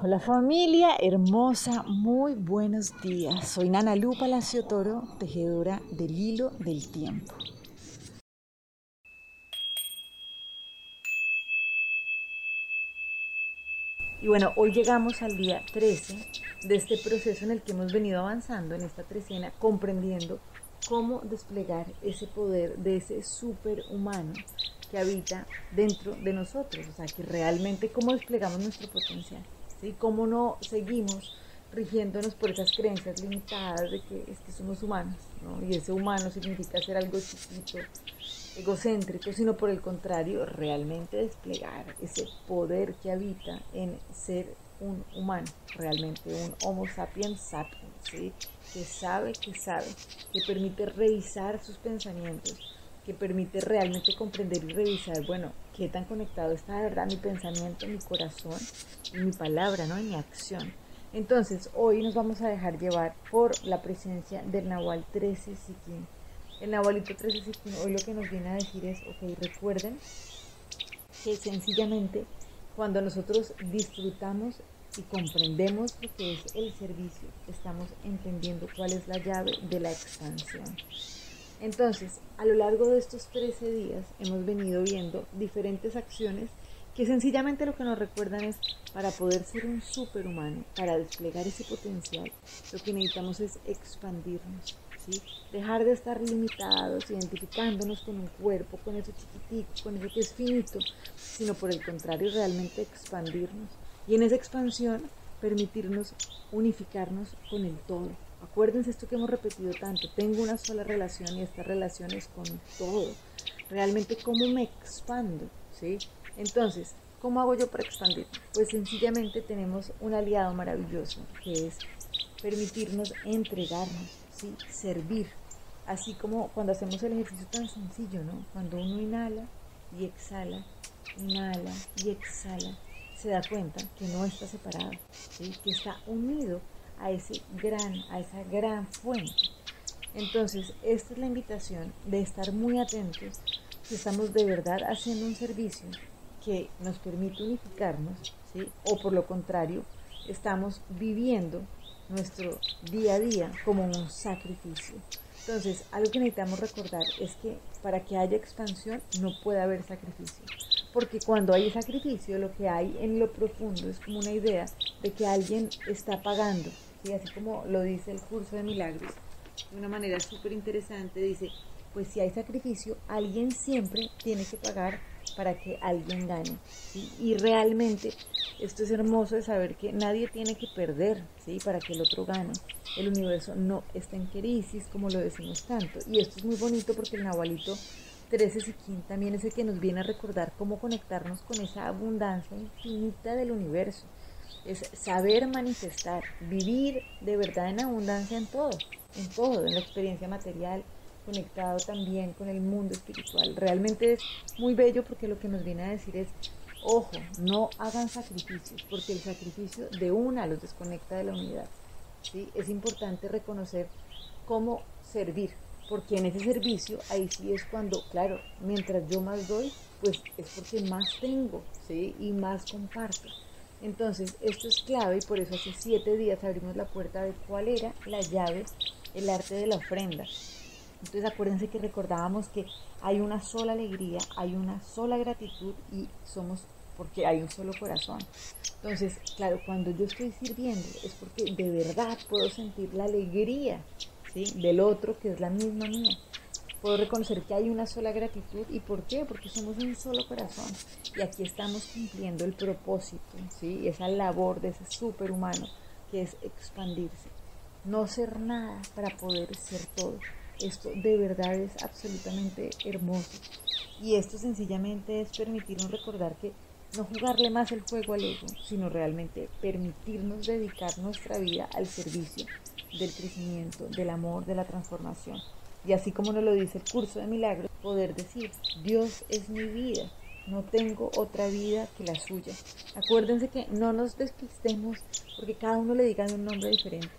Hola familia hermosa, muy buenos días. Soy Nana Lu Palacio Toro, tejedora del hilo del tiempo. Y bueno, hoy llegamos al día 13 de este proceso en el que hemos venido avanzando en esta trecena, comprendiendo cómo desplegar ese poder de ese superhumano que habita dentro de nosotros, o sea, que realmente cómo desplegamos nuestro potencial. ¿Sí? ¿Cómo no seguimos rigiéndonos por esas creencias limitadas de que, es que somos humanos, ¿no? Y ese humano significa ser algo chiquito, egocéntrico, sino por el contrario, realmente desplegar ese poder que habita en ser un humano, realmente un Homo sapiens sapiens, que sabe, que sabe, que permite revisar sus pensamientos, que permite realmente comprender y revisar, bueno, qué tan conectado está de verdad mi pensamiento, mi corazón mi palabra, ¿no? Mi acción. Entonces, hoy nos vamos a dejar llevar por la presencia del Nahual 13 Siquín. El Nahualito 13 Siquín hoy lo que nos viene a decir es, ok, recuerden que sencillamente cuando nosotros disfrutamos y comprendemos lo que es el servicio, estamos entendiendo cuál es la llave de la expansión. Entonces, a lo largo de estos 13 días hemos venido viendo diferentes acciones que sencillamente lo que nos recuerdan es para poder ser un superhumano, para desplegar ese potencial, lo que necesitamos es expandirnos, ¿sí? dejar de estar limitados, identificándonos con un cuerpo, con eso chiquitico, con eso que es finito, sino por el contrario realmente expandirnos y en esa expansión permitirnos unificarnos con el todo Acuérdense esto que hemos repetido tanto, tengo una sola relación y esta relación es con todo. Realmente, ¿cómo me expando? ¿Sí? Entonces, ¿cómo hago yo para expandir? Pues sencillamente tenemos un aliado maravilloso, que es permitirnos entregarnos, ¿sí? servir. Así como cuando hacemos el ejercicio tan sencillo, ¿no? Cuando uno inhala y exhala, inhala y exhala, se da cuenta que no está separado, ¿sí? que está unido a ese gran, a esa gran fuente. Entonces, esta es la invitación de estar muy atentos si estamos de verdad haciendo un servicio que nos permite unificarnos, ¿sí? o por lo contrario, estamos viviendo nuestro día a día como un sacrificio. Entonces, algo que necesitamos recordar es que para que haya expansión no puede haber sacrificio. Porque cuando hay sacrificio, lo que hay en lo profundo es como una idea de que alguien está pagando así como lo dice el curso de milagros, de una manera súper interesante, dice, pues si hay sacrificio, alguien siempre tiene que pagar para que alguien gane. Y realmente esto es hermoso de saber que nadie tiene que perder ¿sí? para que el otro gane. El universo no está en crisis, como lo decimos tanto. Y esto es muy bonito porque el Nahualito 13 Siquín también es el que nos viene a recordar cómo conectarnos con esa abundancia infinita del universo es saber manifestar, vivir de verdad en abundancia en todo, en todo, en la experiencia material, conectado también con el mundo espiritual. Realmente es muy bello porque lo que nos viene a decir es, ojo, no hagan sacrificios, porque el sacrificio de una los desconecta de la unidad. ¿sí? Es importante reconocer cómo servir, porque en ese servicio ahí sí es cuando, claro, mientras yo más doy, pues es porque más tengo, ¿sí? Y más comparto. Entonces, esto es clave y por eso hace siete días abrimos la puerta de cuál era la llave, el arte de la ofrenda. Entonces, acuérdense que recordábamos que hay una sola alegría, hay una sola gratitud y somos porque hay un solo corazón. Entonces, claro, cuando yo estoy sirviendo es porque de verdad puedo sentir la alegría ¿sí? del otro que es la misma mía puedo reconocer que hay una sola gratitud. ¿Y por qué? Porque somos un solo corazón. Y aquí estamos cumpliendo el propósito, ¿sí? Esa labor de ese superhumano que es expandirse. No ser nada para poder ser todo. Esto de verdad es absolutamente hermoso. Y esto sencillamente es permitirnos recordar que no jugarle más el juego al ego, sino realmente permitirnos dedicar nuestra vida al servicio del crecimiento, del amor, de la transformación. Y así como nos lo dice el curso de milagros, poder decir, Dios es mi vida, no tengo otra vida que la suya. Acuérdense que no nos despistemos porque cada uno le diga un nombre diferente.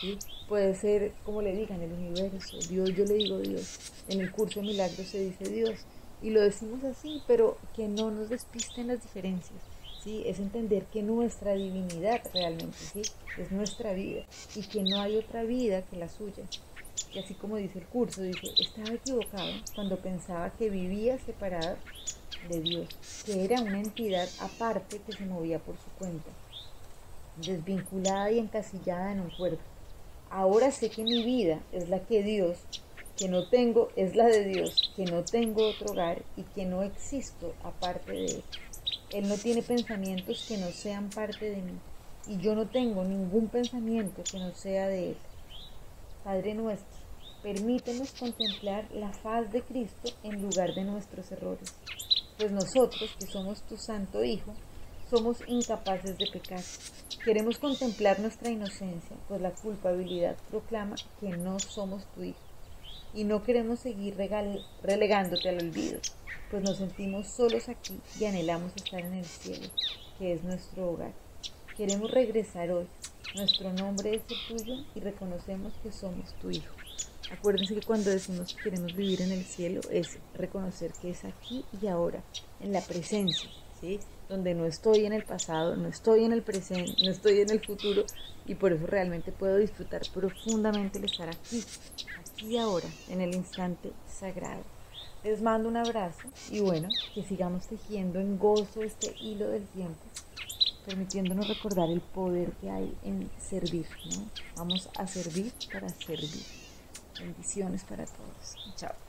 ¿sí? Puede ser como le digan el universo, Dios, yo le digo Dios. En el curso de milagros se dice Dios y lo decimos así, pero que no nos despisten las diferencias, ¿sí? Es entender que nuestra divinidad realmente, ¿sí? Es nuestra vida y que no hay otra vida que la suya. Y así como dice el curso, dice, estaba equivocado cuando pensaba que vivía separado de Dios, que era una entidad aparte que se movía por su cuenta, desvinculada y encasillada en un cuerpo. Ahora sé que mi vida es la que Dios, que no tengo, es la de Dios, que no tengo otro hogar y que no existo aparte de Él. Él no tiene pensamientos que no sean parte de mí y yo no tengo ningún pensamiento que no sea de Él. Padre nuestro, permítenos contemplar la faz de Cristo en lugar de nuestros errores, pues nosotros, que somos tu Santo Hijo, somos incapaces de pecar. Queremos contemplar nuestra inocencia, pues la culpabilidad proclama que no somos tu Hijo. Y no queremos seguir relegándote al olvido, pues nos sentimos solos aquí y anhelamos estar en el cielo, que es nuestro hogar. Queremos regresar hoy. Nuestro nombre es el tuyo y reconocemos que somos tu Hijo. Acuérdense que cuando decimos que queremos vivir en el cielo es reconocer que es aquí y ahora, en la presencia, ¿sí? Donde no estoy en el pasado, no estoy en el presente, no estoy en el futuro y por eso realmente puedo disfrutar profundamente el estar aquí, aquí y ahora, en el instante sagrado. Les mando un abrazo y bueno, que sigamos tejiendo en gozo este hilo del tiempo, permitiéndonos recordar el poder que hay en servir, ¿no? Vamos a servir para servir. Bendiciones para todos. Chao.